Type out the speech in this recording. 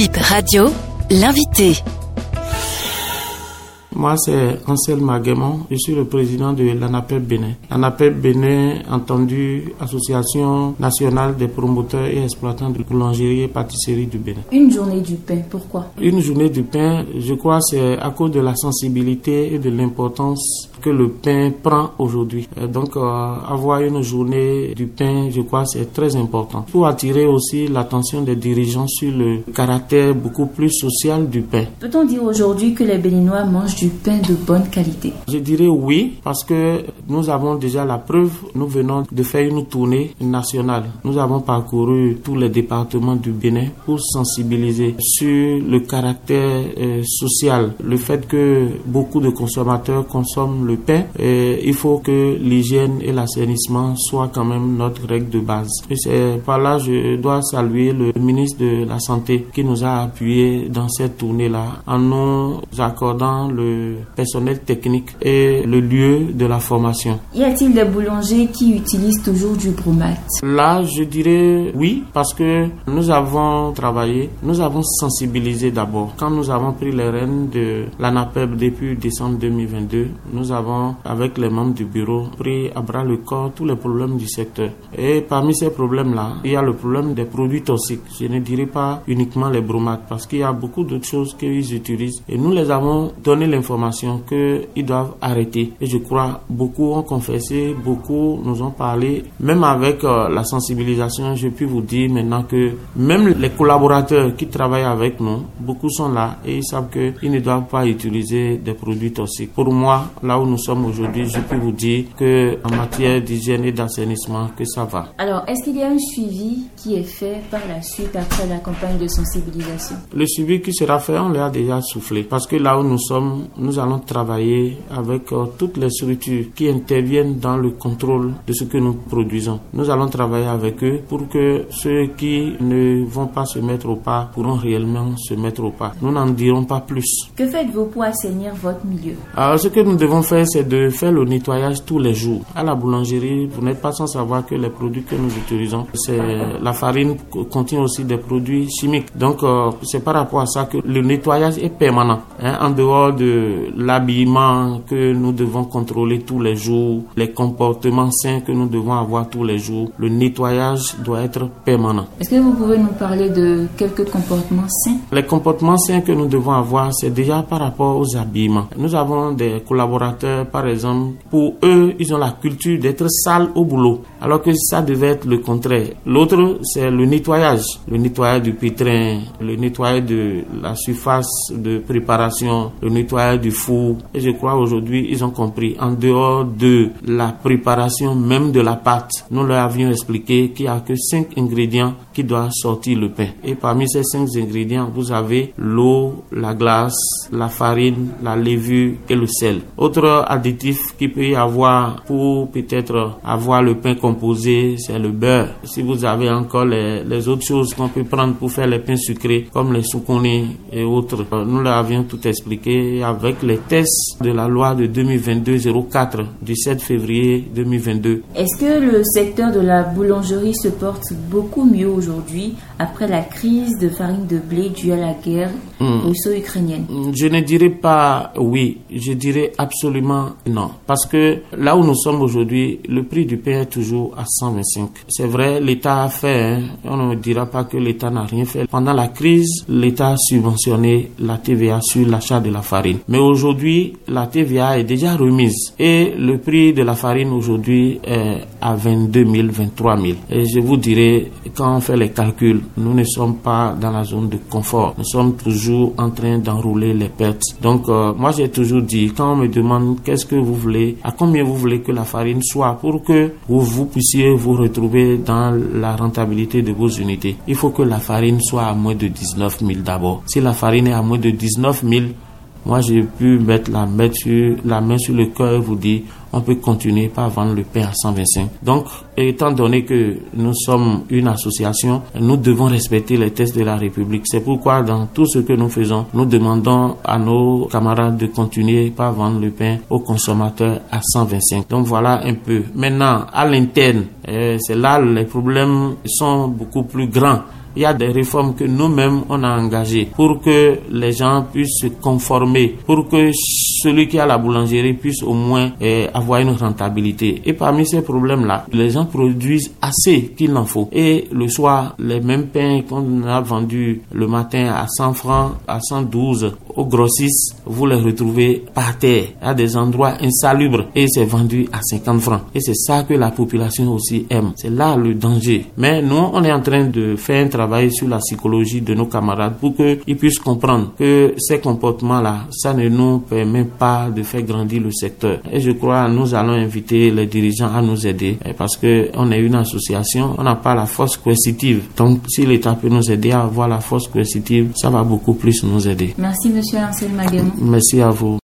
Bip Radio, l'invité. Moi, c'est Ansel Maguemon. Je suis le président de l'ANAPEP Bénin. L'ANAPEP Bénin, entendu Association nationale des promoteurs et exploitants de boulangerie et pâtisserie du Bénin. Une journée du pain, pourquoi? Une journée du pain, je crois, c'est à cause de la sensibilité et de l'importance que le pain prend aujourd'hui. Donc, euh, avoir une journée du pain, je crois, c'est très important. Pour attirer aussi l'attention des dirigeants sur le caractère beaucoup plus social du pain. Peut-on dire aujourd'hui que les Béninois mangent du pain de bonne qualité? Je dirais oui, parce que nous avons déjà la preuve. Nous venons de faire une tournée nationale. Nous avons parcouru tous les départements du Bénin pour sensibiliser sur le caractère euh, social, le fait que beaucoup de consommateurs consomment le et il faut que l'hygiène et l'assainissement soient quand même notre règle de base. Et c'est par là je dois saluer le ministre de la Santé qui nous a appuyés dans cette tournée-là en nous accordant le personnel technique et le lieu de la formation. Y a-t-il des boulangers qui utilisent toujours du bromate? Là, je dirais oui, parce que nous avons travaillé, nous avons sensibilisé d'abord. Quand nous avons pris les rênes de l'ANAPEB depuis décembre 2022, nous avons avec les membres du bureau, pris à bras le corps tous les problèmes du secteur. Et parmi ces problèmes-là, il y a le problème des produits toxiques. Je ne dirais pas uniquement les bromates, parce qu'il y a beaucoup d'autres choses qu'ils utilisent. Et nous les avons donné l'information qu'ils doivent arrêter. Et je crois, beaucoup ont confessé, beaucoup nous ont parlé. Même avec euh, la sensibilisation, je peux vous dire maintenant que même les collaborateurs qui travaillent avec nous, beaucoup sont là et ils savent qu'ils ne doivent pas utiliser des produits toxiques. Pour moi, là où nous sommes aujourd'hui, je peux vous dire que en matière d'hygiène et d'assainissement, que ça va. Alors, est-ce qu'il y a un suivi qui est fait par la suite après la campagne de sensibilisation? Le suivi qui sera fait, on l'a déjà soufflé. Parce que là où nous sommes, nous allons travailler avec euh, toutes les structures qui interviennent dans le contrôle de ce que nous produisons. Nous allons travailler avec eux pour que ceux qui ne vont pas se mettre au pas pourront réellement se mettre au pas. Nous n'en dirons pas plus. Que faites-vous pour assainir votre milieu? Alors, ce que nous devons faire, c'est de faire le nettoyage tous les jours. À la boulangerie, vous n'êtes pas sans savoir que les produits que nous utilisons, c'est la farine contient aussi des produits chimiques. Donc, euh, c'est par rapport à ça que le nettoyage est permanent. Hein, en dehors de l'habillement que nous devons contrôler tous les jours, les comportements sains que nous devons avoir tous les jours, le nettoyage doit être permanent. Est-ce que vous pouvez nous parler de quelques comportements sains? Les comportements sains que nous devons avoir, c'est déjà par rapport aux habillements. Nous avons des collaborateurs, par exemple, pour eux, ils ont la culture d'être sales au boulot, alors que ça devait être le contraire. L'autre, c'est le nettoyage. Le nettoyage du pétrin, le nettoyage de la surface de préparation, le nettoyage du four. Et je crois aujourd'hui, ils ont compris. En dehors de la préparation même de la pâte, nous leur avions expliqué qu'il n'y a que cinq ingrédients qui doivent sortir le pain. Et parmi ces cinq ingrédients, vous avez l'eau, la glace, la farine, la levure et le sel. Autre additif qu'il peut y avoir pour peut-être avoir le pain composé, c'est le beurre. Si vous avez encore les, autres choses qu'on peut prendre pour faire les pains sucrés, comme les soukouni et autres, nous l'avions tout expliqué avec les tests de la loi de 2022-04 du 7 février 2022. Est-ce que le secteur de la boulangerie se porte beaucoup mieux aujourd'hui? Après la crise de farine de blé due à la guerre russo-ukrainienne Je ne dirais pas oui, je dirais absolument non. Parce que là où nous sommes aujourd'hui, le prix du pain est toujours à 125. C'est vrai, l'État a fait, hein. on ne dira pas que l'État n'a rien fait. Pendant la crise, l'État a subventionné la TVA sur l'achat de la farine. Mais aujourd'hui, la TVA est déjà remise et le prix de la farine aujourd'hui est à 22 000, 23 000. Et je vous dirais, quand on fait les calculs, nous ne sommes pas dans la zone de confort. Nous sommes toujours en train d'enrouler les pertes. Donc, euh, moi, j'ai toujours dit, quand on me demande qu'est-ce que vous voulez, à combien vous voulez que la farine soit pour que vous, vous puissiez vous retrouver dans la rentabilité de vos unités, il faut que la farine soit à moins de 19 000 d'abord. Si la farine est à moins de 19 000, moi, j'ai pu mettre la, mettre sur, la main sur le cœur et vous dire, on peut continuer par vendre le pain à 125. Donc, étant donné que nous sommes une association, nous devons respecter les tests de la République. C'est pourquoi, dans tout ce que nous faisons, nous demandons à nos camarades de continuer par vendre le pain aux consommateurs à 125. Donc, voilà un peu. Maintenant, à l'interne, c'est là les problèmes sont beaucoup plus grands. Il y a des réformes que nous-mêmes on a engagées pour que les gens puissent se conformer, pour que celui qui a la boulangerie puisse au moins eh, avoir une rentabilité. Et parmi ces problèmes-là, les gens produisent assez qu'il en faut. Et le soir, les mêmes pains qu'on a vendus le matin à 100 francs, à 112 au grossistes, vous les retrouvez par terre, à des endroits insalubres et c'est vendu à 50 francs. Et c'est ça que la population aussi aime. C'est là le danger. Mais nous, on est en train de faire un travail sur la psychologie de nos camarades pour qu'ils puissent comprendre que ces comportements-là, ça ne nous permet pas de faire grandir le secteur. Et je crois nous allons inviter les dirigeants à nous aider eh, parce que on est une association, on n'a pas la force coercitive. Donc si l'État peut nous aider à avoir la force coercitive, ça va beaucoup plus nous aider. Merci Monsieur Merci à vous.